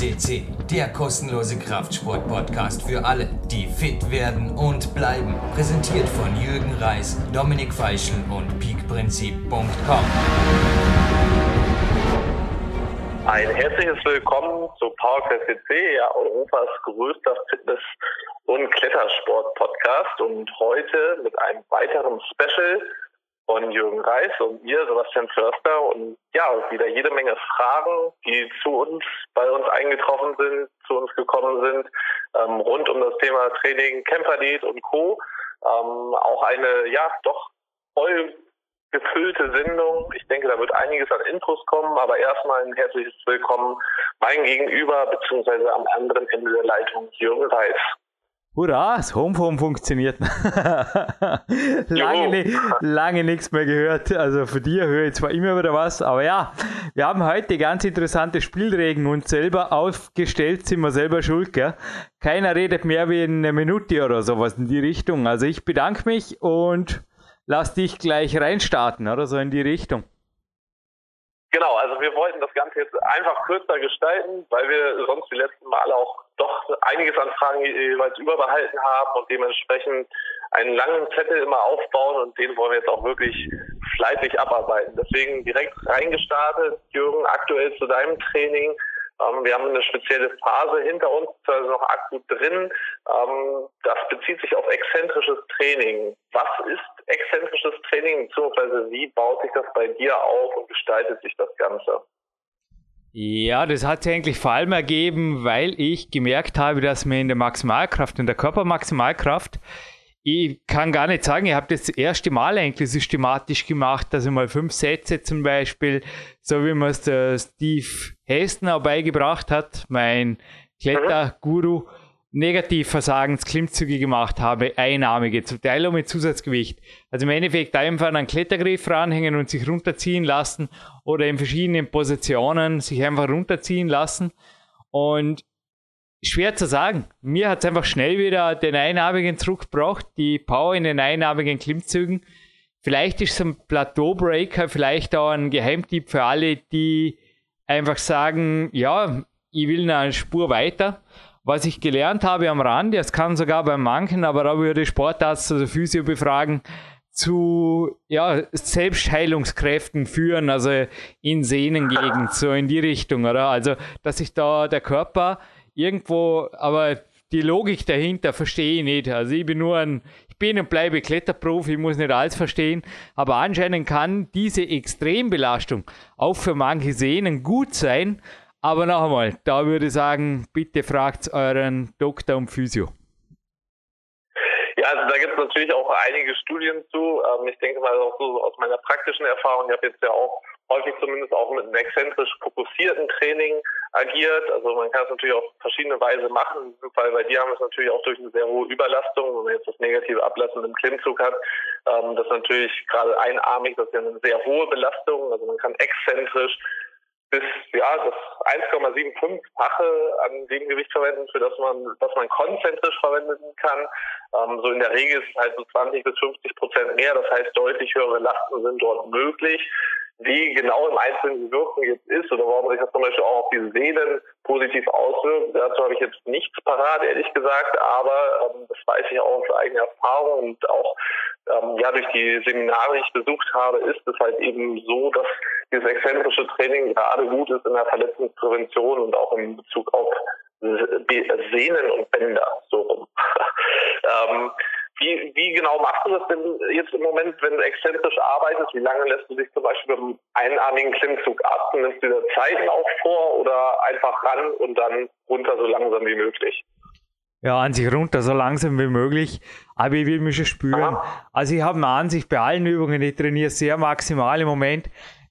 FCC, der kostenlose Kraftsport-Podcast für alle, die fit werden und bleiben. Präsentiert von Jürgen Reis, Dominik Feischl und peakprinzip.com. Ein herzliches Willkommen zu PowerQuest CC, ja, Europas größter Fitness- und Klettersport-Podcast und heute mit einem weiteren Special von Jürgen Reis und mir, Sebastian Förster und ja, wieder jede Menge Fragen, die zu uns, bei uns eingetroffen sind, zu uns gekommen sind, ähm, rund um das Thema Training, Camperdiät und Co. Ähm, auch eine, ja, doch voll gefüllte Sendung. Ich denke, da wird einiges an Infos kommen, aber erstmal ein herzliches Willkommen mein Gegenüber, beziehungsweise am anderen Ende der Leitung Jürgen Reis. Hurra, das Homephone funktioniert. lange, lange nichts mehr gehört. Also von dir höre ich zwar immer wieder was, aber ja, wir haben heute ganz interessante Spielregeln und selber aufgestellt, sind wir selber schuld, gell? Keiner redet mehr wie eine Minute oder sowas in die Richtung. Also ich bedanke mich und lass dich gleich reinstarten, oder so in die Richtung. Genau, also wir wollten das Ganze jetzt einfach kürzer gestalten, weil wir sonst die letzten Male auch doch einiges an Fragen jeweils überbehalten haben und dementsprechend einen langen Zettel immer aufbauen und den wollen wir jetzt auch wirklich fleißig abarbeiten. Deswegen direkt reingestartet, Jürgen, aktuell zu deinem Training. Ähm, wir haben eine spezielle Phase hinter uns, also noch akut drin. Ähm, das bezieht sich auf exzentrisches Training. Was ist exzentrisches Training, beziehungsweise wie baut sich das bei dir auf und gestaltet sich das Ganze? Ja, das hat sich eigentlich vor allem ergeben, weil ich gemerkt habe, dass mir in der Maximalkraft, in der Körpermaximalkraft, ich kann gar nicht sagen, ich habe das, erste Mal eigentlich systematisch gemacht, dass ich mal fünf Sätze zum Beispiel, so wie man es der Steve Hessner beigebracht hat, mein Kletterguru, Negativversagensklimmzüge gemacht habe, einarmige, zum Teil auch mit Zusatzgewicht. Also im Endeffekt einfach einen Klettergriff ranhängen und sich runterziehen lassen oder in verschiedenen Positionen sich einfach runterziehen lassen. Und schwer zu sagen. Mir hat es einfach schnell wieder den einarmigen zurückgebracht, die Power in den einarmigen Klimmzügen. Vielleicht ist es ein Plateau-Breaker, vielleicht auch ein Geheimtipp für alle, die einfach sagen, ja, ich will eine Spur weiter. Was ich gelernt habe am Rand, das kann sogar bei manchen, aber da würde Sportarzt oder Physio befragen, zu ja, Selbstheilungskräften führen, also in Sehnengegend, so in die Richtung, oder? Also, dass sich da der Körper irgendwo, aber die Logik dahinter verstehe ich nicht. Also ich bin nur ein, ich bin und bleibe Kletterprofi, ich muss nicht alles verstehen, aber anscheinend kann diese Extrembelastung auch für manche Sehnen gut sein. Aber noch einmal, da würde ich sagen, bitte fragt euren Doktor und Physio. Ja, also da gibt es natürlich auch einige Studien zu. Ähm, ich denke mal auch so aus meiner praktischen Erfahrung, ich habe jetzt ja auch häufig zumindest auch mit einem exzentrisch fokussierten Training agiert. Also man kann es natürlich auf verschiedene Weise machen, weil bei dir haben wir es natürlich auch durch eine sehr hohe Überlastung, wenn man jetzt das negative Ablassen im Klimmzug hat. Ähm, das ist natürlich gerade einarmig, das ist ja eine sehr hohe Belastung. Also man kann exzentrisch bis ja das 1,75-fache an dem Gewicht verwenden, für das man was man konzentrisch verwenden kann. Ähm, so in der Regel ist es halt so 20 bis 50 Prozent mehr. Das heißt, deutlich höhere Lasten sind dort möglich. Wie genau im Einzelnen die Wirkung jetzt ist oder warum sich das zum Beispiel auch auf die Seelen positiv auswirkt, dazu habe ich jetzt nichts parat, ehrlich gesagt, aber ähm, das weiß ich auch aus eigener Erfahrung und auch ähm, ja durch die Seminare, die ich besucht habe, ist es halt eben so, dass dieses exzentrische Training gerade gut ist in der Verletzungsprävention und auch in Bezug auf Sehnen und Bänder so rum. Wie, genau machst du das denn jetzt im Moment, wenn du exzentrisch arbeitest? Wie lange lässt du dich zum Beispiel beim einarmigen Klimmzug ab? Nimmst du dir Zeiten auch vor oder einfach ran und dann runter so langsam wie möglich? Ja, an sich runter, so langsam wie möglich. Aber ich will mich schon spüren. Aha. Also ich habe eine Ansicht bei allen Übungen, ich trainiere sehr maximal im Moment,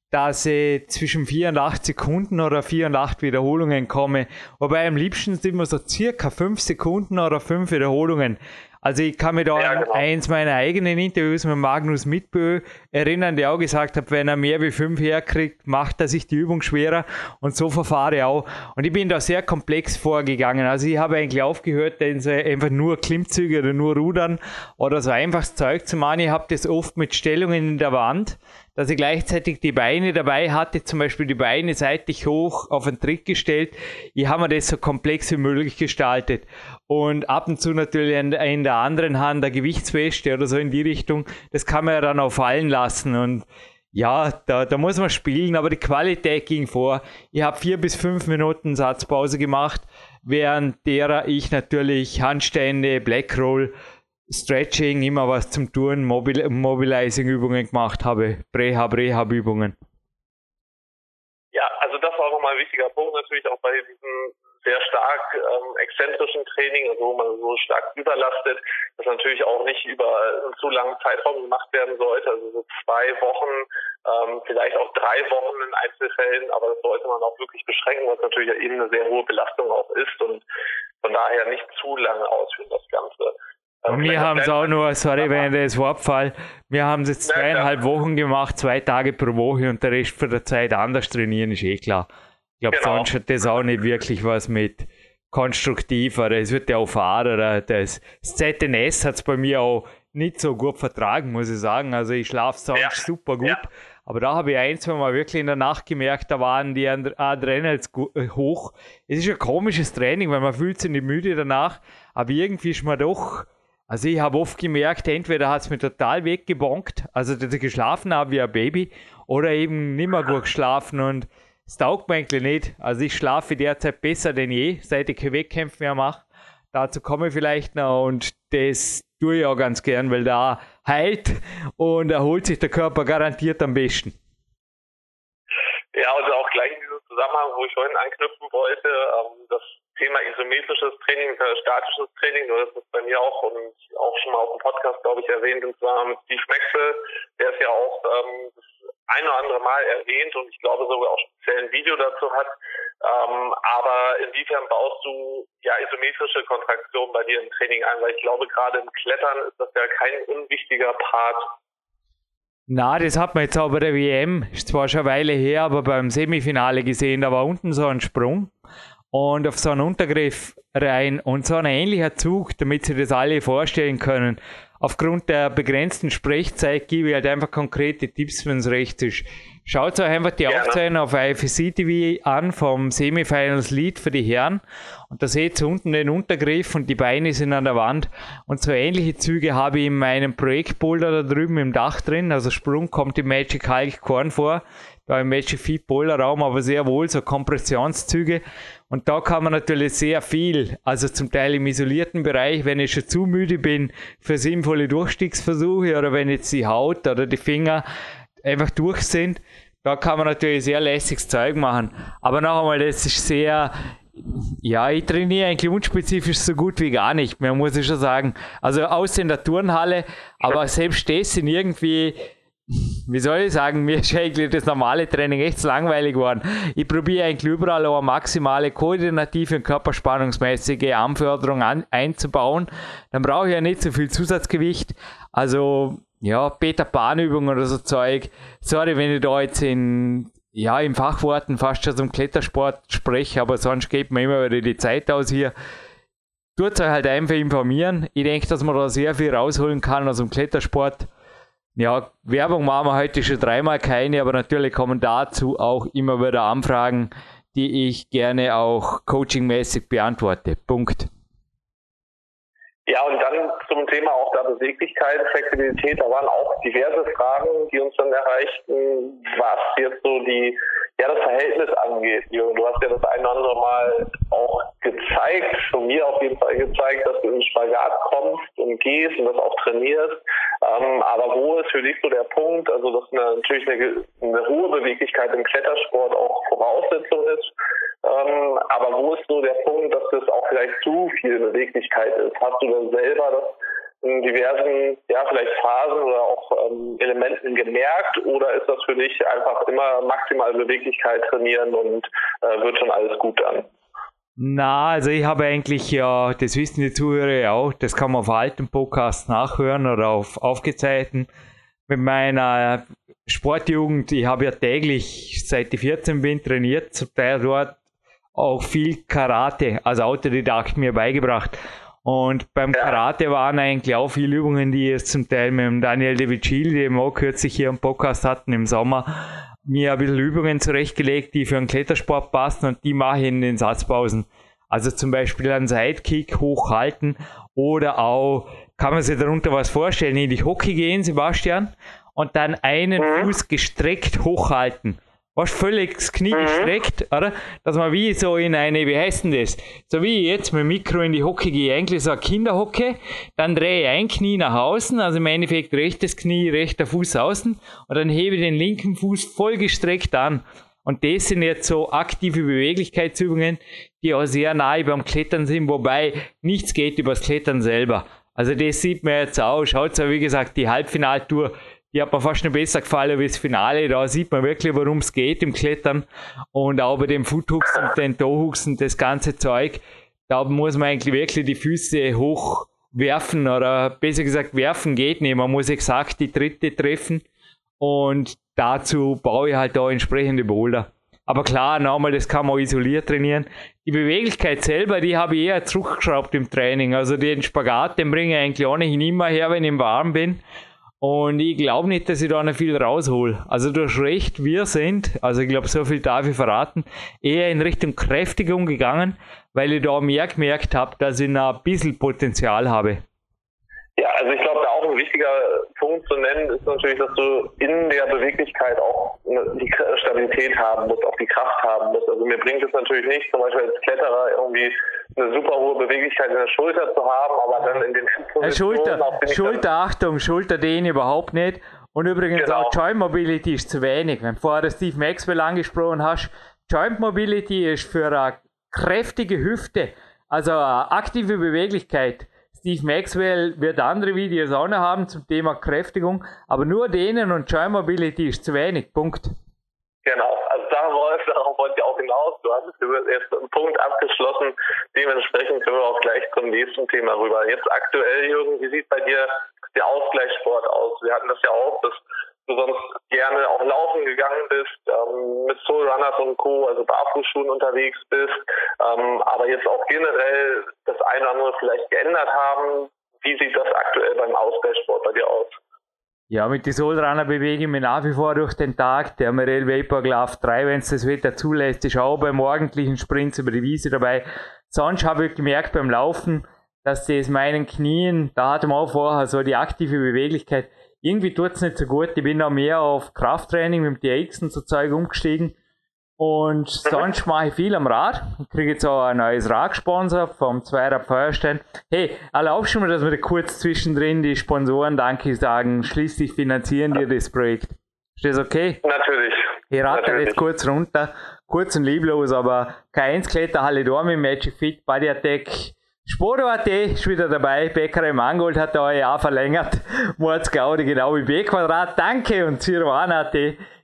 dass ich zwischen 4 und 8 Sekunden oder 4 und 8 Wiederholungen komme. Wobei am liebsten sind immer so circa 5 Sekunden oder 5 Wiederholungen. Also ich kann mich da ja, genau. an eins meiner eigenen Interviews mit Magnus Mitbö erinnern, der auch gesagt hat, wenn er mehr wie fünf herkriegt, macht er sich die Übung schwerer und so verfahre ich auch. Und ich bin da sehr komplex vorgegangen. Also ich habe eigentlich aufgehört, einfach nur Klimmzüge oder nur Rudern oder so einfaches Zeug zu machen. Ich habe das oft mit Stellungen in der Wand dass ich gleichzeitig die Beine dabei hatte, zum Beispiel die Beine seitlich hoch auf einen Trick gestellt. Ich habe mir das so komplex wie möglich gestaltet. Und ab und zu natürlich in, der anderen Hand der Gewichtsweste oder so in die Richtung. Das kann man ja dann auch fallen lassen. Und ja, da, da muss man spielen, aber die Qualität ging vor. Ich habe vier bis fünf Minuten Satzpause gemacht, während derer ich natürlich Handstände, Blackroll, Stretching, immer was zum Touren, Mobil Mobilizing-Übungen gemacht habe, Prehab, Rehab-Übungen. Ja, also das war auch nochmal ein wichtiger Punkt natürlich auch bei diesem sehr stark ähm, exzentrischen Training, also wo man so stark überlastet, das natürlich auch nicht über einen zu langen Zeitraum gemacht werden sollte. Also so zwei Wochen, ähm, vielleicht auch drei Wochen in Einzelfällen, aber das sollte man auch wirklich beschränken, was natürlich eben eine sehr hohe Belastung auch ist und von daher nicht zu lange ausführen das Ganze. Und wir haben es auch nur, sorry, wenn ich das Wort fall, wir haben es jetzt zweieinhalb Wochen gemacht, zwei Tage pro Woche und der Rest von der Zeit anders trainieren, ist eh klar. Ich glaube, genau. sonst hat das auch nicht wirklich was mit konstruktiv, oder es wird ja auch fahren. Das, das ZNS hat es bei mir auch nicht so gut vertragen, muss ich sagen. Also ich schlafe sonst ja. super gut. Ja. Aber da habe ich ein, zwei Mal wirklich in der Nacht gemerkt, da waren die Adrenals äh, hoch. Es ist ein komisches Training, weil man fühlt sich nicht müde danach, aber irgendwie ist man doch, also ich habe oft gemerkt, entweder hat es mir total weggebonkt, also dass ich geschlafen habe wie ein Baby, oder eben nicht mehr gut geschlafen und das taugt mir eigentlich nicht. Also ich schlafe derzeit besser denn je, seit ich keine Wettkämpfe mehr mache. Dazu komme ich vielleicht noch und das tue ich auch ganz gern, weil da heilt und erholt sich der Körper garantiert am besten. Ja, also auch gleich in diesem Zusammenhang, wo ich vorhin anknüpfen wollte, ähm, das Thema isometrisches Training, statisches Training, hast das bei mir auch und auch schon mal auf dem Podcast, glaube ich, erwähnt, und zwar mit Steve Maxwell, der ist ja auch ähm, das ein oder andere Mal erwähnt und ich glaube sogar auch speziell ein Video dazu hat. Ähm, aber inwiefern baust du ja isometrische Kontraktion bei dir im Training ein? Weil ich glaube, gerade im Klettern ist das ja kein unwichtiger Part. Na, das hat man jetzt auch bei der WM, ist zwar schon eine Weile her, aber beim Semifinale gesehen, da war unten so ein Sprung und auf so einen Untergriff rein und so ein ähnlicher Zug, damit Sie das alle vorstellen können aufgrund der begrenzten Sprechzeit gebe ich halt einfach konkrete Tipps, wenn es recht ist. Schaut euch einfach die ja. Aufzeichnung auf IFC TV an vom Semifinals Lead für die Herren. Und da seht ihr unten den Untergriff und die Beine sind an der Wand. Und so ähnliche Züge habe ich in meinem Projektboulder da drüben im Dach drin. Also Sprung kommt im Magic Hulk Korn vor da im Magic Feet Bowler Raum, aber sehr wohl so Kompressionszüge. Und da kann man natürlich sehr viel, also zum Teil im isolierten Bereich, wenn ich schon zu müde bin für sinnvolle Durchstiegsversuche oder wenn jetzt die Haut oder die Finger einfach durch sind, da kann man natürlich sehr lässiges Zeug machen. Aber noch einmal, das ist sehr, ja, ich trainiere eigentlich unspezifisch so gut wie gar nicht mehr, muss ich schon sagen. Also außer in der Turnhalle, aber selbst das sind irgendwie wie soll ich sagen, mir ist eigentlich das normale Training echt langweilig geworden. Ich probiere eigentlich überall eine maximale koordinative und körperspannungsmäßige Anförderung an, einzubauen. Dann brauche ich ja nicht so viel Zusatzgewicht. Also, ja, Peter Pan-Übungen oder so Zeug. Sorry, wenn ich da jetzt in, ja, in Fachworten fast schon zum Klettersport spreche, aber sonst geht mir immer wieder die Zeit aus hier. Tut euch halt einfach informieren. Ich denke, dass man da sehr viel rausholen kann aus dem Klettersport. Ja, Werbung machen wir heute schon dreimal keine, aber natürlich kommen dazu auch immer wieder Anfragen, die ich gerne auch coachingmäßig beantworte. Punkt. Ja, und dann zum Thema auch der Beweglichkeit, Flexibilität, da waren auch diverse Fragen, die uns dann erreichten, was jetzt so die, ja, das Verhältnis angeht. Jürgen, du hast ja das ein oder andere Mal auch gezeigt, von mir auf jeden Fall gezeigt, dass du in Spagat kommst und gehst und das auch trainierst. Ähm, aber wo ist für dich so der Punkt, also dass eine, natürlich eine, eine hohe Beweglichkeit im Klettersport auch Voraussetzung ist, ähm, aber wo ist so der Punkt, dass das auch vielleicht zu viel Beweglichkeit ist? Hast du denn selber das in diversen, ja, vielleicht Phasen oder auch ähm, Elementen gemerkt oder ist das für dich einfach immer maximal Beweglichkeit trainieren und äh, wird schon alles gut dann? Na, also ich habe eigentlich ja, das wissen die Zuhörer ja auch, das kann man auf alten Podcasts nachhören oder auf aufgezeichneten. Mit meiner Sportjugend, ich habe ja täglich, seit ich 14 bin, trainiert, zum Teil dort auch viel Karate als Autodidakt mir beigebracht. Und beim Karate waren eigentlich auch viele Übungen, die jetzt zum Teil mit dem Daniel De Vicil, den wir auch kürzlich hier im Podcast hatten im Sommer, mir ein bisschen Übungen zurechtgelegt, die für den Klettersport passen und die mache ich in den Satzpausen. Also zum Beispiel einen Sidekick hochhalten oder auch, kann man sich darunter was vorstellen, in die Hockey gehen, Sebastian, und dann einen mhm. Fuß gestreckt hochhalten was völlig das Knie mhm. gestreckt, oder? Dass man wie so in eine, wie heißt denn das? So wie ich jetzt mit dem Mikro in die Hocke gehe, eigentlich so eine Kinderhocke, dann drehe ich ein Knie nach außen, also im Endeffekt rechtes Knie, rechter Fuß außen und dann hebe ich den linken Fuß voll gestreckt an. Und das sind jetzt so aktive Beweglichkeitsübungen, die auch sehr nahe beim Klettern sind, wobei nichts geht übers Klettern selber. Also das sieht man jetzt auch. Schaut so, wie gesagt, die Halbfinaltour die hat mir fast noch besser gefallen wie das Finale. Da sieht man wirklich, worum es geht im Klettern. Und auch bei dem Foothooks und den Toehooks und das ganze Zeug, da muss man eigentlich wirklich die Füße hoch werfen oder besser gesagt werfen geht nicht. Man muss exakt die dritte treffen und dazu baue ich halt da entsprechende Boulder. Aber klar, nochmal, das kann man isoliert trainieren. Die Beweglichkeit selber, die habe ich eher zurückgeschraubt im Training. Also den Spagat, den bringe ich eigentlich ohnehin immer her, wenn ich warm bin. Und ich glaube nicht, dass ich da noch viel raushol. Also du hast recht, wir sind, also ich glaube, so viel darf ich verraten, eher in Richtung Kräftigung gegangen, weil ich da mehr gemerkt habe, dass ich noch ein bisschen Potenzial habe. Ja, also ich glaube, da auch ein wichtiger Punkt zu nennen ist natürlich, dass du in der Beweglichkeit auch die Stabilität haben musst, auch die Kraft haben musst. Also mir bringt es natürlich nicht, zum Beispiel als Kletterer irgendwie eine super hohe Beweglichkeit in der Schulter zu haben, aber dann in den Positionen... Schulter, Schulter, Achtung, Schulter den überhaupt nicht. Und übrigens genau. auch Joint Mobility ist zu wenig. Wenn du vorher Steve Maxwell angesprochen hast, Joint Mobility ist für eine kräftige Hüfte, also eine aktive Beweglichkeit, Steve Maxwell wird andere Videos auch noch haben zum Thema Kräftigung, aber nur denen und Joint Mobility ist zu wenig. Punkt. Genau, also darauf, darauf wollte hinaus. Du hast jetzt einen Punkt abgeschlossen. Dementsprechend können wir auch gleich zum nächsten Thema rüber. Jetzt aktuell, Jürgen, wie sieht bei dir der Ausgleichssport aus? Wir hatten das ja auch, dass du sonst gerne auch laufen gegangen bist, ähm, mit Soul Runners und Co., also Barfußschuhen unterwegs bist, ähm, aber jetzt auch generell das eine oder andere vielleicht geändert haben. Wie sieht das aktuell beim aus? Ja, mit den Soulrunner bewege ich mich nach wie vor durch den Tag. Der Amarell Vapor Glove 3, wenn es das Wetter zulässt, ist auch beim morgendlichen Sprints über die Wiese dabei. Sonst habe ich gemerkt beim Laufen, dass das meinen Knien, da hatte man auch vorher so die aktive Beweglichkeit, irgendwie tut es nicht so gut. Ich bin auch mehr auf Krafttraining mit dem TX und so Zeug umgestiegen. Und sonst mache ich viel am Rad. Ich kriege jetzt auch ein neues Radsponsor vom Zweirad Feuerstein. Hey, erlaubst du mir, dass wir kurz zwischendrin die Sponsoren Danke sagen? Schließlich finanzieren dir das Projekt. Ist das okay? Natürlich. Ich rate jetzt kurz runter. Kurz und lieblos, aber K1 Kletterhalle Dormi, Magic Fit, Body Attack, Sporo.at ist wieder dabei. Bäckerei Mangold hat da ein Jahr verlängert. Mordsgaude genau wie B-Quadrat. Danke. Und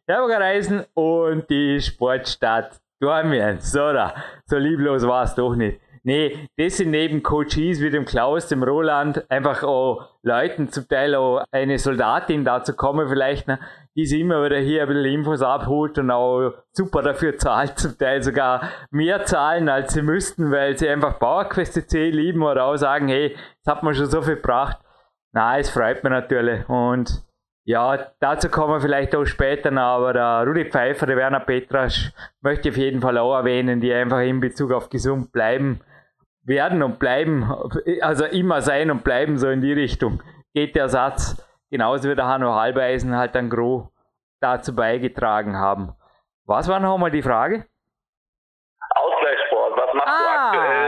Ciruan.at, Herbergerreisen und die Sportstadt Dormien. So, da. So lieblos war es doch nicht. Nee, das sind neben Coaches wie dem Klaus, dem Roland, einfach auch Leuten, zum Teil auch eine Soldatin dazu kommen, vielleicht, ne, die sie immer wieder hier ein bisschen Infos abholt und auch super dafür zahlt, zum Teil sogar mehr zahlen, als sie müssten, weil sie einfach PowerQuest C lieben oder auch sagen, hey, jetzt hat man schon so viel gebracht. Na, es freut mich natürlich und ja, dazu kommen wir vielleicht auch später noch, aber der Rudi Pfeiffer, der Werner Petrasch möchte ich auf jeden Fall auch erwähnen, die einfach in Bezug auf gesund bleiben werden und bleiben, also immer sein und bleiben, so in die Richtung geht der Satz. Genauso wie der Hanno Halbeisen halt dann Gro dazu beigetragen haben. Was war noch einmal die Frage?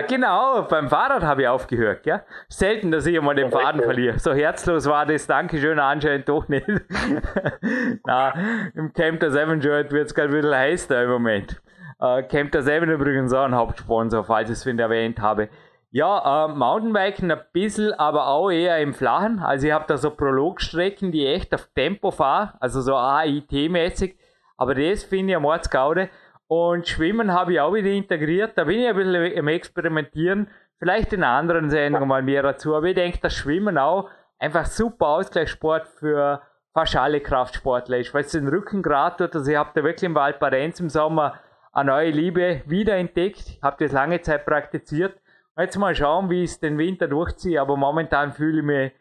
Genau, beim Fahrrad habe ich aufgehört, ja. Selten, dass ich einmal den Faden verliere. So herzlos war das, Dankeschön, anscheinend doch nicht. Na, im Camp der Seven Shirt wird es gerade ein bisschen heiß da im Moment. Äh, Camp der Seven übrigens auch ein Hauptsponsor, falls ich es erwähnt habe. Ja, äh, Mountainbiken ein bisschen, aber auch eher im Flachen. Also ich habe da so Prologstrecken, die echt auf Tempo fahren, also so AIT-mäßig. Aber das finde ich am Mordsgaude. Und Schwimmen habe ich auch wieder integriert. Da bin ich ein bisschen im Experimentieren. Vielleicht in anderen Sendungen mal mehr dazu. Aber ich denke, das Schwimmen auch einfach super Ausgleichssport für fast alle Kraftsportler ist, weil es den Rücken gerade tut. Also ich habe da wirklich im Valparenz im Sommer eine neue Liebe wiederentdeckt, habe das lange Zeit praktiziert Jetzt mal schauen, wie ich es den Winter durchziehe, aber momentan fühle ich mich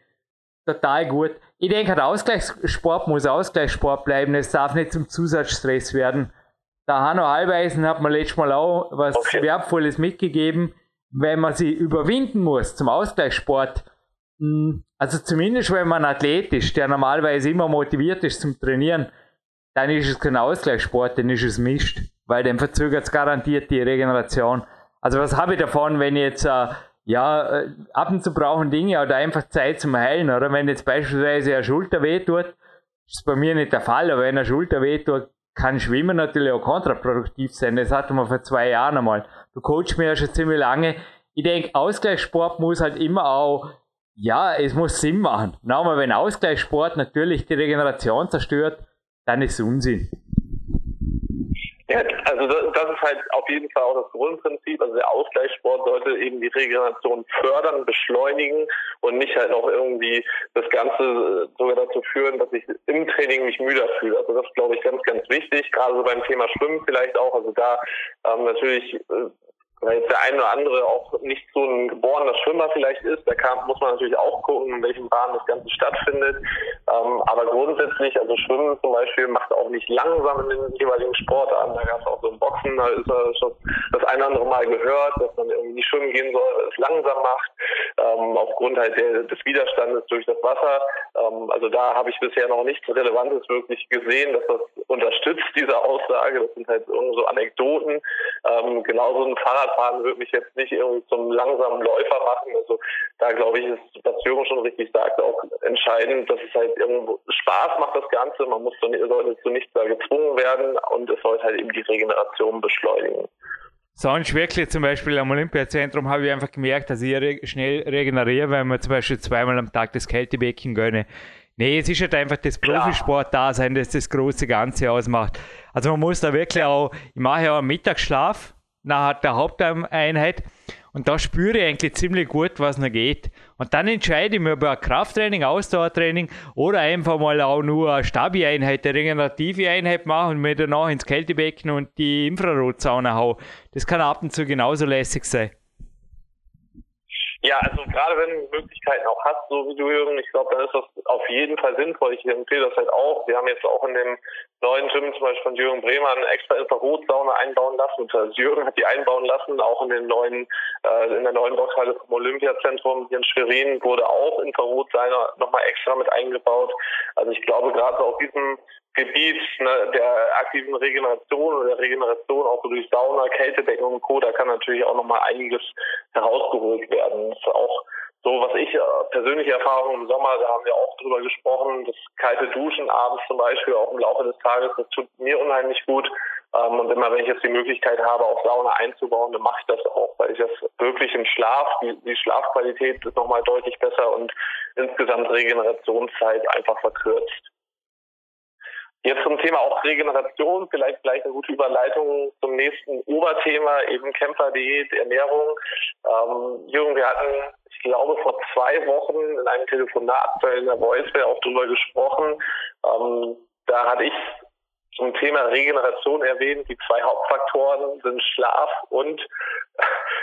total gut. Ich denke, der Ausgleichssport muss Ausgleichssport bleiben. Es darf nicht zum Zusatzstress werden. Der Hanno Halbeisen hat mir letztes Mal auch was okay. Wertvolles mitgegeben. Wenn man sie überwinden muss zum Ausgleichssport, hm, also zumindest wenn man Athlet ist, der normalerweise immer motiviert ist zum Trainieren, dann ist es kein Ausgleichssport, dann ist es Mist, weil dann verzögert es garantiert die Regeneration. Also was habe ich davon, wenn ich jetzt äh, ja, äh, ab und zu brauchen Dinge oder einfach Zeit zum Heilen, oder? Wenn jetzt beispielsweise eine Schulter wehtut, ist bei mir nicht der Fall, aber wenn eine Schulter wehtut, kann Schwimmen natürlich auch kontraproduktiv sein. Das hatten wir vor zwei Jahren einmal. Du coachst mir ja schon ziemlich lange. Ich denke, Ausgleichssport muss halt immer auch, ja, es muss Sinn machen. Nochmal, wenn Ausgleichssport natürlich die Regeneration zerstört, dann ist es Unsinn. Ja, also das ist halt auf jeden Fall auch das Grundprinzip. Also der Ausgleichssport sollte eben die Regeneration fördern, beschleunigen und nicht halt noch irgendwie das Ganze äh, sogar dazu führen, dass ich im Training mich müder fühle. Also das ist, glaube ich, ganz, ganz wichtig, gerade so beim Thema Schwimmen vielleicht auch. Also da ähm, natürlich äh, weil jetzt der eine oder andere auch nicht so ein geborener Schwimmer vielleicht ist, da kann, muss man natürlich auch gucken, in welchem Rahmen das Ganze stattfindet. Ähm, aber grundsätzlich, also Schwimmen zum Beispiel macht auch nicht langsam in den jeweiligen Sportarten. Da gab es auch so ein Boxen, da ist schon das eine oder andere Mal gehört, dass man irgendwie nicht schwimmen gehen soll, weil es langsam macht, ähm, aufgrund halt der, des Widerstandes durch das Wasser. Ähm, also da habe ich bisher noch nichts Relevantes wirklich gesehen, dass das unterstützt, diese Aussage. Das sind halt so Anekdoten. Ähm, genauso ein Fahrrad Fahrradfahren würde mich jetzt nicht irgendwie zum langsamen Läufer machen. Also da glaube ich, ist, was Jürgen schon richtig sagt, auch entscheidend, dass es halt irgendwo Spaß macht, das Ganze. Man muss so, sollte zu nichts da gezwungen werden und es sollte halt eben die Regeneration beschleunigen. Sonst wirklich zum Beispiel am Olympiazentrum habe ich einfach gemerkt, dass ich re schnell regeneriere, wenn man zum Beispiel zweimal am Tag das Kältebecken gönne. Nee, es ist halt einfach das Profisport da sein, das das große Ganze ausmacht. Also man muss da wirklich auch, ich mache ja auch einen Mittagsschlaf, nach der Haupteinheit. Und da spüre ich eigentlich ziemlich gut, was noch geht. Und dann entscheide ich mir über ein Krafttraining, Ausdauertraining oder einfach mal auch nur eine Stabi-Einheit, eine regenerative Einheit machen und mir danach ins Kältebecken und die Infrarotsauna hauen. Das kann ab und zu genauso lässig sein. Ja, also gerade wenn du Möglichkeiten auch hast, so wie du Jürgen, ich glaube, dann ist das auf jeden Fall sinnvoll. Ich empfehle das halt auch. Wir haben jetzt auch in dem neuen Gym zum Beispiel von Jürgen Bremer eine extra Infrarotsauna einbauen lassen. Und also Jürgen hat die einbauen lassen, auch in den neuen, äh, in der neuen Boxhalle vom Olympiazentrum hier in Schwerin wurde auch Infrarotsauna nochmal extra mit eingebaut. Also ich glaube gerade auf diesem Gebiet ne, der aktiven Regeneration oder der Regeneration auch durch Sauna, Kältedecken und Co., da kann natürlich auch nochmal einiges herausgeholt werden. Das ist auch so, was ich äh, persönliche Erfahrungen im Sommer, da haben wir auch drüber gesprochen, das kalte Duschen abends zum Beispiel, auch im Laufe des Tages, das tut mir unheimlich gut. Ähm, und immer wenn ich jetzt die Möglichkeit habe, auch Sauna einzubauen, dann mache ich das auch, weil ich das wirklich im Schlaf, die, die Schlafqualität ist nochmal deutlich besser und insgesamt Regenerationszeit einfach verkürzt. Jetzt zum Thema auch Regeneration, vielleicht gleich eine gute Überleitung zum nächsten Oberthema, eben Kämpferdiät, Ernährung. Ähm, Jürgen, wir hatten, ich glaube, vor zwei Wochen in einem Telefonat in der Voicemail auch drüber gesprochen. Ähm, da hatte ich zum Thema Regeneration erwähnt. Die zwei Hauptfaktoren sind Schlaf und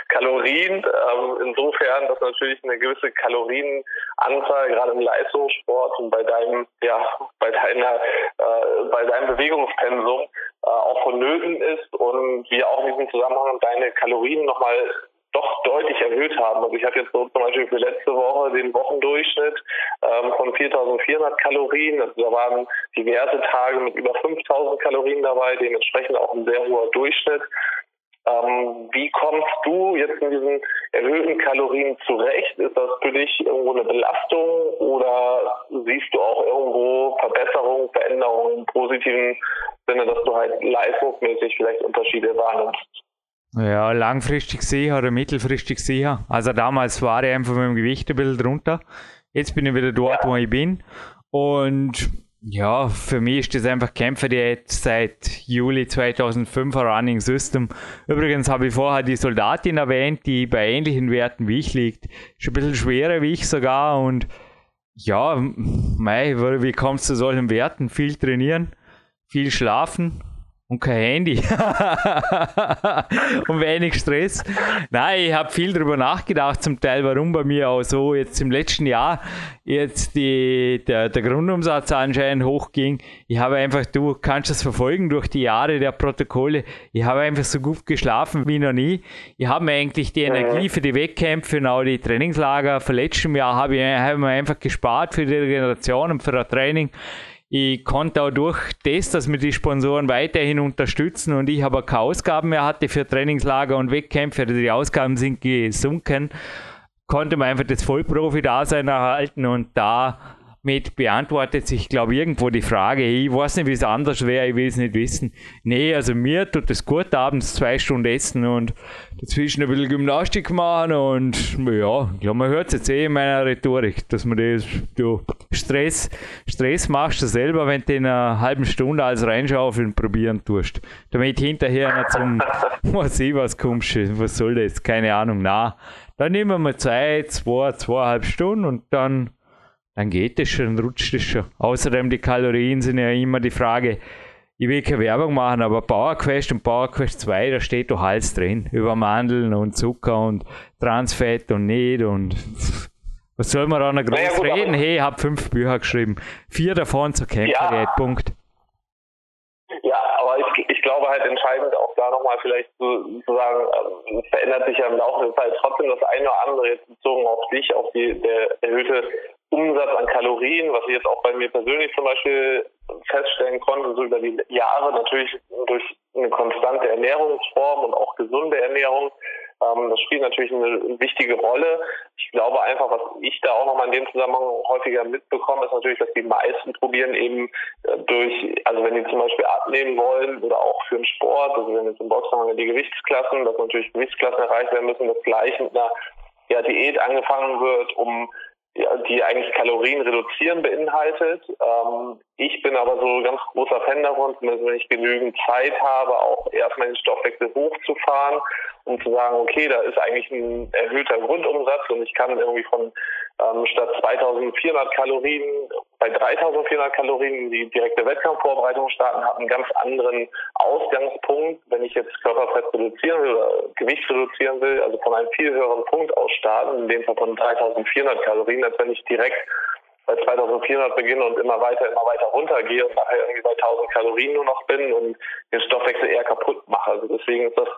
Kalorien. Ähm, insofern, dass natürlich eine gewisse Kalorienanzahl gerade im Leistungssport und bei deinem, ja, bei deiner, äh, bei deinem Bewegungspensum äh, auch vonnöten ist und wir auch in diesem Zusammenhang deine Kalorien nochmal doch deutlich erhöht haben. Also ich habe jetzt so zum Beispiel für letzte Woche den Wochendurchschnitt ähm, von 4.400 Kalorien. Also da waren diverse Tage mit über 5.000 Kalorien dabei, dementsprechend auch ein sehr hoher Durchschnitt. Ähm, wie kommst du jetzt in diesen erhöhten Kalorien zurecht? Ist das für dich irgendwo eine Belastung oder siehst du auch irgendwo Verbesserungen, Veränderungen im positiven Sinne, dass du halt leistungsmäßig vielleicht Unterschiede wahrnimmst? Ja, langfristig sicher oder mittelfristig sicher. Also damals war ich einfach mit dem Gewicht ein bisschen drunter. Jetzt bin ich wieder dort, ja. wo ich bin. Und ja, für mich ist das einfach Kämpferdiät seit Juli 2005 ein Running System. Übrigens habe ich vorher die Soldatin erwähnt, die bei ähnlichen Werten wie ich liegt. Ist ein bisschen schwerer wie ich sogar und ja, mei, wie kommst du zu solchen Werten? Viel trainieren, viel schlafen, und kein Handy und wenig Stress. Nein, ich habe viel darüber nachgedacht, zum Teil, warum bei mir auch so jetzt im letzten Jahr jetzt die, der, der Grundumsatz anscheinend hochging. Ich habe einfach, du kannst das verfolgen durch die Jahre der Protokolle. Ich habe einfach so gut geschlafen wie noch nie. Ich habe mir eigentlich die Energie für die Wettkämpfe und auch die Trainingslager für letztem Jahr habe ich, habe mir einfach gespart für die Regeneration und für das Training ich konnte auch durch das, dass mir die Sponsoren weiterhin unterstützen und ich aber keine Ausgaben mehr hatte für Trainingslager und Wettkämpfe, also die Ausgaben sind gesunken, konnte man einfach das Vollprofi-Dasein erhalten und da mit beantwortet sich, glaube ich, irgendwo die Frage, ich weiß nicht, wie es anders wäre, ich will es nicht wissen. Nee, also mir tut es gut, abends zwei Stunden essen und dazwischen ein bisschen Gymnastik machen und ja, glaube, man hört es jetzt eh in meiner Rhetorik, dass man das, du, Stress, Stress machst du selber, wenn du in einer halben Stunde als reinschaufeln probieren tust. Damit hinterher nicht zum, was ich was kommst, was soll das, keine Ahnung, na. Dann nehmen wir Zeit, zwei, zweieinhalb Stunden und dann dann geht es schon, dann rutscht es schon. Außerdem die Kalorien sind ja immer die Frage, ich will keine Werbung machen, aber PowerQuest und PowerQuest 2, da steht doch alles drin. Über Mandeln und Zucker und Transfett und nicht und was soll man da noch groß naja, reden? Hey, ich habe fünf Bücher geschrieben. Vier davon zur Kämpferdiät, ja. Punkt. Ja, aber ich, ich glaube halt entscheidend auch da nochmal vielleicht zu, zu sagen, ähm, es verändert sich ja im Laufe der Zeit trotzdem das eine oder andere jetzt bezogen auf dich, auf die der erhöhte Umsatz an Kalorien, was ich jetzt auch bei mir persönlich zum Beispiel feststellen konnte, so über die Jahre natürlich durch eine konstante Ernährungsform und auch gesunde Ernährung. Ähm, das spielt natürlich eine wichtige Rolle. Ich glaube einfach, was ich da auch nochmal in dem Zusammenhang häufiger mitbekomme, ist natürlich, dass die meisten probieren eben äh, durch, also wenn die zum Beispiel abnehmen wollen oder auch für den Sport, also wenn jetzt im Boxen haben wir die Gewichtsklassen, dass natürlich Gewichtsklassen erreicht werden müssen, dass gleich mit einer ja, Diät angefangen wird, um ja, die eigentlich Kalorien reduzieren beinhaltet. Ähm, ich bin aber so ganz großer Fan davon, wenn ich genügend Zeit habe, auch erstmal den Stoffwechsel hochzufahren, um zu sagen, okay, da ist eigentlich ein erhöhter Grundumsatz und ich kann irgendwie von ähm, statt 2400 Kalorien bei 3400 Kalorien die direkte Wettkampfvorbereitung starten, hat einen ganz anderen Ausgangspunkt, wenn ich jetzt Körperfett reduzieren will oder Gewicht reduzieren will, also von einem viel höheren Punkt aus starten, in dem Fall von 3400 Kalorien, als wenn ich direkt bei 2400 beginne und immer weiter, immer weiter runtergehe und nachher irgendwie bei 1000 Kalorien nur noch bin und den Stoffwechsel eher kaputt mache. Also deswegen ist das,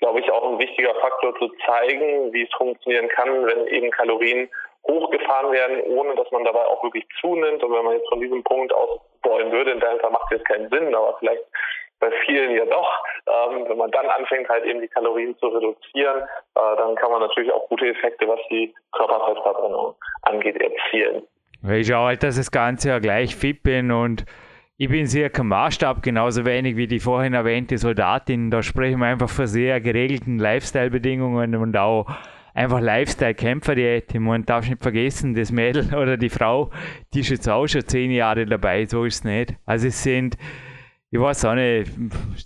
glaube ich, auch ein wichtiger Faktor zu zeigen, wie es funktionieren kann, wenn eben Kalorien hochgefahren werden, ohne dass man dabei auch wirklich zunimmt. Und wenn man jetzt von diesem Punkt aus wollen würde, in deinem Fall macht jetzt keinen Sinn, aber vielleicht bei vielen ja doch. Ähm, wenn man dann anfängt, halt eben die Kalorien zu reduzieren, äh, dann kann man natürlich auch gute Effekte, was die Körperfettverbrennung angeht, erzielen. Ich schaue halt, dass das Ganze ja gleich fit bin und ich bin sehr kein Maßstab, genauso wenig wie die vorhin erwähnte Soldatin. Da sprechen wir einfach von sehr geregelten Lifestyle-Bedingungen und auch einfach Lifestyle-Kämpferdiät. Man darf nicht vergessen, das Mädel oder die Frau, die ist jetzt auch schon zehn Jahre dabei, so ist es nicht. Also es sind, ich weiß auch nicht,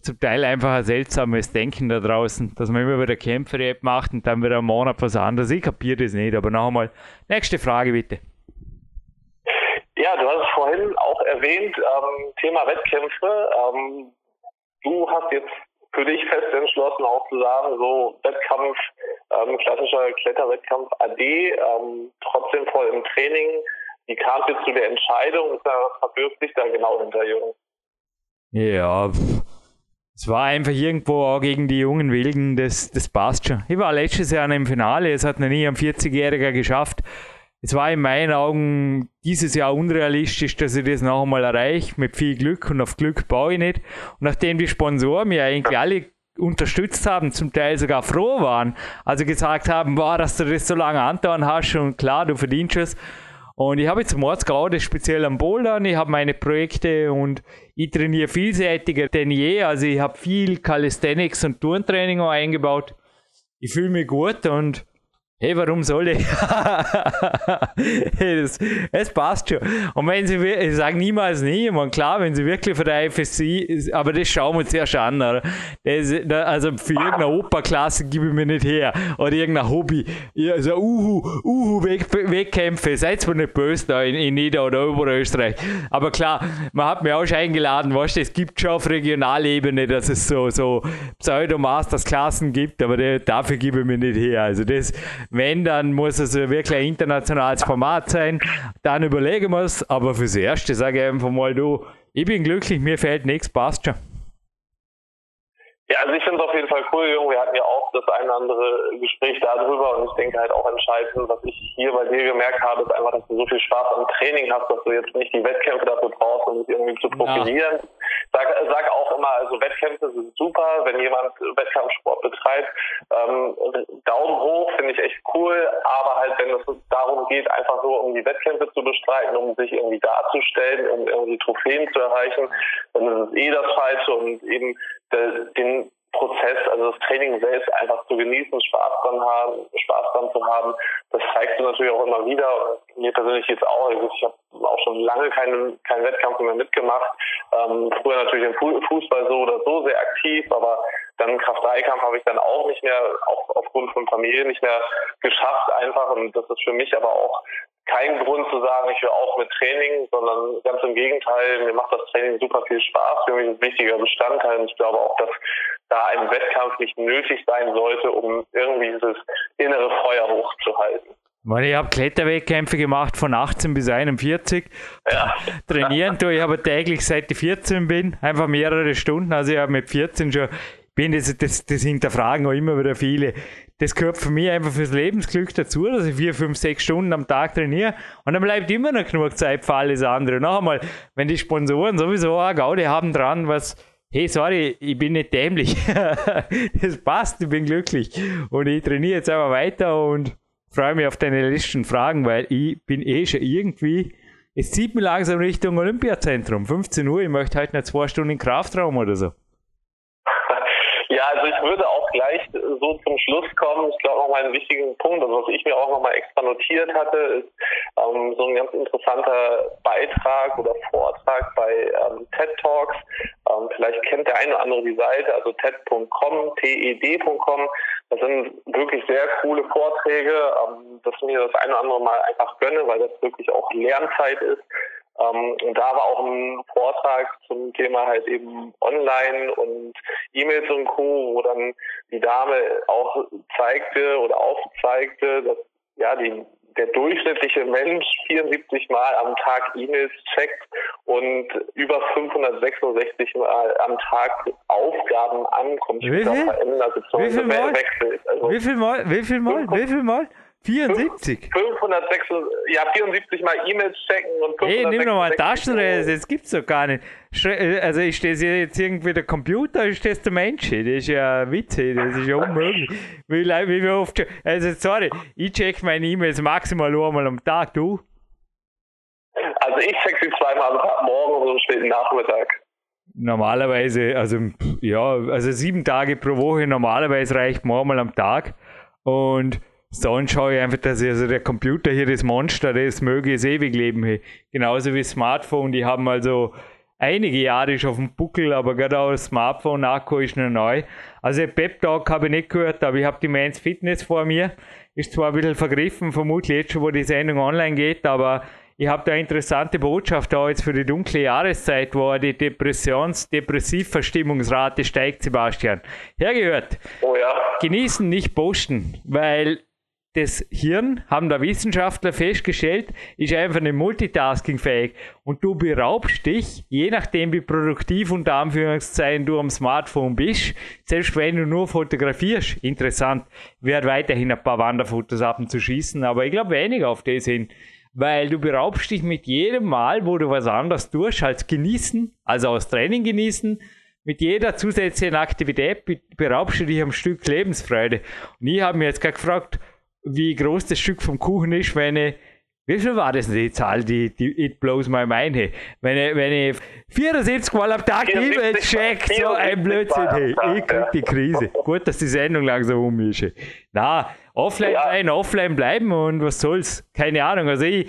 zum Teil einfach ein seltsames Denken da draußen, dass man immer wieder Kämpfer-App macht und dann wieder einen Monat was anderes. Ich kapiere das nicht, aber noch einmal, nächste Frage bitte. Ja, du hast vorhin erwähnt, ähm, Thema Wettkämpfe. Ähm, du hast jetzt für dich fest entschlossen, auch zu sagen, so Wettkampf, ähm, klassischer Kletterwettkampf AD, ähm, trotzdem voll im Training. Wie kam es zu der Entscheidung? Was verbirgt sich da genau hinter Jürgen? Ja, es war einfach irgendwo auch gegen die jungen Wilden, das, das passt schon. Ich war letztes Jahr im Finale, es hat noch nie ein 40-Jähriger geschafft. Es war in meinen Augen dieses Jahr unrealistisch, dass ich das noch einmal erreiche, mit viel Glück und auf Glück baue ich nicht. Und nachdem die Sponsoren mir eigentlich alle unterstützt haben, zum Teil sogar froh waren, also gesagt haben, boah, dass du das so lange angetan hast und klar, du verdienst es. Und ich habe jetzt Mordsgrau, das speziell am Bouldern, ich habe meine Projekte und ich trainiere vielseitiger denn je, also ich habe viel Calisthenics und Turntraining eingebaut. Ich fühle mich gut und hey, warum soll ich? hey, das, das, passt schon. Und wenn sie, ich sage niemals nie, man klar, wenn sie wirklich für der FSC, aber das schauen wir uns erst an, oder? Das, also für irgendeine Operklasse gebe ich mir nicht her, oder irgendein Hobby, also Uhu, Uhu Wettkämpfe, seid zwar nicht böse da in, in Nieder- oder Oberösterreich, aber klar, man hat mir auch schon eingeladen, weißt du, es gibt schon auf Regionalebene, dass es so, so Pseudo-Masters-Klassen gibt, aber der, dafür gebe ich mir nicht her, also das wenn, dann muss es wirklich ein internationales Format sein. Dann überlegen wir es. Aber fürs Erste sage ich einfach mal, du, ich bin glücklich, mir fehlt nichts, passt schon. Ja, also ich finde es auf jeden Fall cool, Jung. Wir hatten ja auch das eine oder andere Gespräch darüber und ich denke halt auch entscheidend, was ich hier bei dir gemerkt habe, ist einfach, dass du so viel Spaß am Training hast, dass du jetzt nicht die Wettkämpfe dafür brauchst, um dich irgendwie zu profilieren. Ja. Sag, sag auch immer, also Wettkämpfe sind super, wenn jemand Wettkampfsport betreibt. Ähm, Daumen hoch finde ich echt cool, aber halt, wenn es darum geht, einfach nur um die Wettkämpfe zu bestreiten, um sich irgendwie darzustellen, um irgendwie Trophäen zu erreichen, dann ist es eh das Falsche und eben den Prozess, also das Training selbst einfach zu genießen, Spaß dran haben, Spaß dran zu haben, das zeigst du natürlich auch immer wieder. Mir persönlich jetzt auch. Also ich habe auch schon lange keinen keinen Wettkampf mehr mitgemacht. Ähm, früher natürlich im Fußball so oder so sehr aktiv, aber dann Kraft-3-Kampf habe ich dann auch nicht mehr, auch aufgrund von Familie nicht mehr geschafft einfach. Und das ist für mich aber auch kein Grund zu sagen, ich höre auf mit Training, sondern ganz im Gegenteil, mir macht das Training super viel Spaß, für mich ist ein wichtiger Bestandteil und ich glaube auch, dass da ein Wettkampf nicht nötig sein sollte, um irgendwie dieses innere Feuer hochzuhalten. Ich habe Kletterwettkämpfe gemacht von 18 bis 41. Ja. Trainieren tue ich aber täglich seit ich 14 bin, einfach mehrere Stunden. Also ich habe mit 14 schon, bin das, das, das hinterfragen auch immer wieder viele das gehört für mich einfach fürs Lebensglück dazu, dass ich vier, fünf, sechs Stunden am Tag trainiere und dann bleibt immer noch genug Zeit für alles andere. Noch einmal, wenn die Sponsoren sowieso auch Gaudi haben dran, was, hey, sorry, ich bin nicht dämlich. das passt, ich bin glücklich. Und ich trainiere jetzt einfach weiter und freue mich auf deine letzten Fragen, weil ich bin eh schon irgendwie, es zieht mich langsam Richtung Olympiazentrum. 15 Uhr, ich möchte heute noch zwei Stunden Kraftraum oder so. Also ich würde auch gleich so zum Schluss kommen. Ich glaube nochmal einen wichtigen Punkt, also was ich mir auch nochmal extra notiert hatte, ist ähm, so ein ganz interessanter Beitrag oder Vortrag bei ähm, TED Talks. Ähm, vielleicht kennt der eine oder andere die Seite, also TED.com, TED.com. Das sind wirklich sehr coole Vorträge, ähm, dass ich mir das eine oder andere Mal einfach gönne, weil das wirklich auch Lernzeit ist. Ähm, und da war auch ein Vortrag zum Thema halt eben Online und E-Mails und Co., wo dann die Dame auch zeigte oder aufzeigte, dass ja die der durchschnittliche Mensch 74 Mal am Tag E-Mails checkt und über 566 Mal am Tag Aufgaben am Computer verändert bzw. wechselt. Also wie viel Mal? Wie viel Mal? Wie viel Mal? 74? 506, ja, 74 mal E-Mails checken und 500 Hey, nimm nochmal einen Taschenrechner, das gibt's doch gar nicht. Äh, also ist das jetzt irgendwie der Computer, ist das der Mensch? Das ist ja witzig, das ist ja unmöglich. Wie, wie, oft, also sorry, ich check meine E-Mails maximal einmal am Tag, du? Also ich check sie zweimal am Tag, morgen und am späten Nachmittag. Normalerweise, also ja, also sieben Tage pro Woche, normalerweise reicht man einmal am Tag und Sonst schaue ich einfach, dass ich, also der Computer hier, das Monster, das möge es ewig leben. Hey. Genauso wie Smartphone, die haben also einige Jahre schon auf dem Buckel, aber gerade auch das Smartphone-Akku ist noch neu. Also Pep Talk habe ich nicht gehört, aber ich habe die Men's Fitness vor mir. Ist zwar ein bisschen vergriffen, vermutlich jetzt schon, wo die Sendung online geht, aber ich habe da eine interessante Botschaft da jetzt für die dunkle Jahreszeit, wo die Depressions-, Depressivverstimmungsrate steigt, Sebastian. Hergehört. Oh ja. Genießen, nicht posten, weil das Hirn, haben da Wissenschaftler festgestellt, ist einfach nicht multitaskingfähig. Und du beraubst dich, je nachdem wie produktiv unter Anführungszeichen du am Smartphone bist, selbst wenn du nur fotografierst, interessant, werde weiterhin ein paar Wanderfotos ab und zu schießen, aber ich glaube weniger auf das hin. Weil du beraubst dich mit jedem Mal, wo du was anderes tust, als genießen, also aus Training genießen, mit jeder zusätzlichen Aktivität beraubst du dich am Stück Lebensfreude. Und ich habe mir jetzt gerade gefragt, wie groß das Stück vom Kuchen ist, wenn ich wie viel war das die Zahl, die, die It Blows My Mind? Hey. Wenn, ich, wenn ich 74 Mal am Tag E-Mails check, so ein Blödsinn, hey. ich krieg die Krise. Gut, dass die Sendung langsam um ist. Hey. Na, offline ja. sein, offline bleiben und was soll's? Keine Ahnung. Also ich,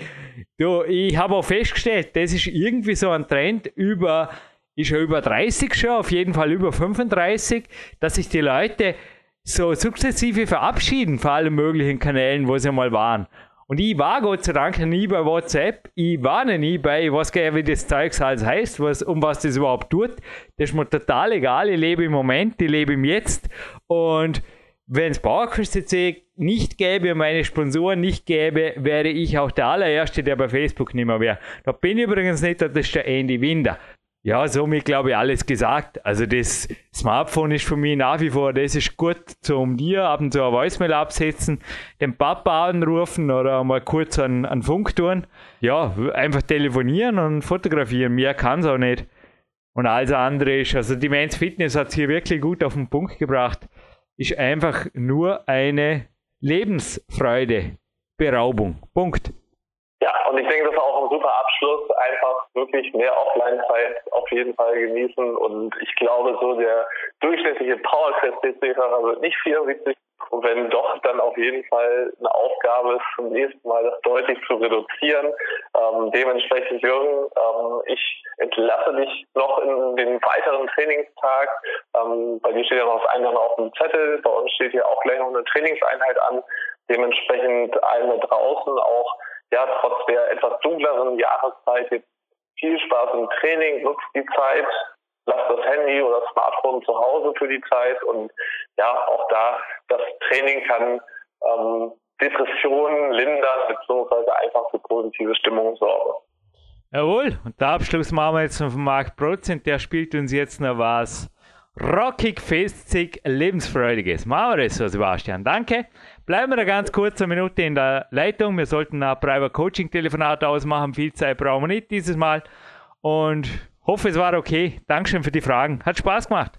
du, ich habe auch festgestellt, das ist irgendwie so ein Trend über, ist ja über 30 schon, auf jeden Fall über 35, dass sich die Leute so sukzessive verabschieden von allen möglichen Kanälen, wo sie mal waren. Und ich war Gott sei Dank nie bei WhatsApp. Ich war noch nie bei, ich weiß gar nicht, wie das Zeug alles heißt, was, um was das überhaupt tut. Das ist mir total egal. Ich lebe im Moment, ich lebe im Jetzt. Und wenn es PowerQuest nicht gäbe und meine Sponsoren nicht gäbe, wäre ich auch der allererste, der bei Facebook nicht mehr wäre. Da bin ich übrigens nicht, das ist der Andy Winder. Ja, somit glaube ich alles gesagt. Also das Smartphone ist für mich nach wie vor, das ist gut zum dir ab und zu ein Voicemail absetzen, den Papa anrufen oder mal kurz einen, einen Funk tun. Ja, einfach telefonieren und fotografieren. Mehr kann es auch nicht. Und alles andere ist, also die Men's Fitness hat es hier wirklich gut auf den Punkt gebracht, ist einfach nur eine Lebensfreude. Beraubung. Punkt. Ja, und ich denke, das ist auch ein super Abschluss. Einfach wirklich mehr Offline-Zeit auf jeden Fall genießen. Und ich glaube, so der durchschnittliche PowerQuest-PC-Fahrer wird nicht 74. Und wenn doch, dann auf jeden Fall eine Aufgabe ist, zum nächsten Mal das deutlich zu reduzieren. Ähm, dementsprechend, Jürgen, ähm, ich entlasse dich noch in den weiteren Trainingstag. Ähm, bei dir steht ja noch das eine auf dem Zettel. Bei uns steht hier auch gleich noch eine Trainingseinheit an. Dementsprechend allen da draußen auch ja, trotz der etwas dunkleren Jahreszeit jetzt viel Spaß im Training, nutzt die Zeit, lasst das Handy oder das Smartphone zu Hause für die Zeit und ja, auch da, das Training kann ähm, Depressionen lindern, beziehungsweise einfach für positive Stimmung sorgen. Jawohl, und der Abschluss machen wir jetzt von Marc Prozent, der spielt uns jetzt noch was rockig, festig, lebensfreudiges. Machen wir das so, Sebastian. Danke. Bleiben wir da ganz kurz eine Minute in der Leitung. Wir sollten ein Private Coaching Telefonat ausmachen. Viel Zeit brauchen wir nicht dieses Mal. Und hoffe, es war okay. Dankeschön für die Fragen. Hat Spaß gemacht.